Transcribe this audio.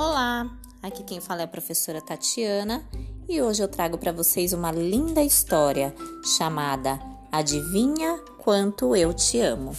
Olá, aqui quem fala é a professora Tatiana e hoje eu trago para vocês uma linda história chamada Adivinha Quanto Eu Te Amo.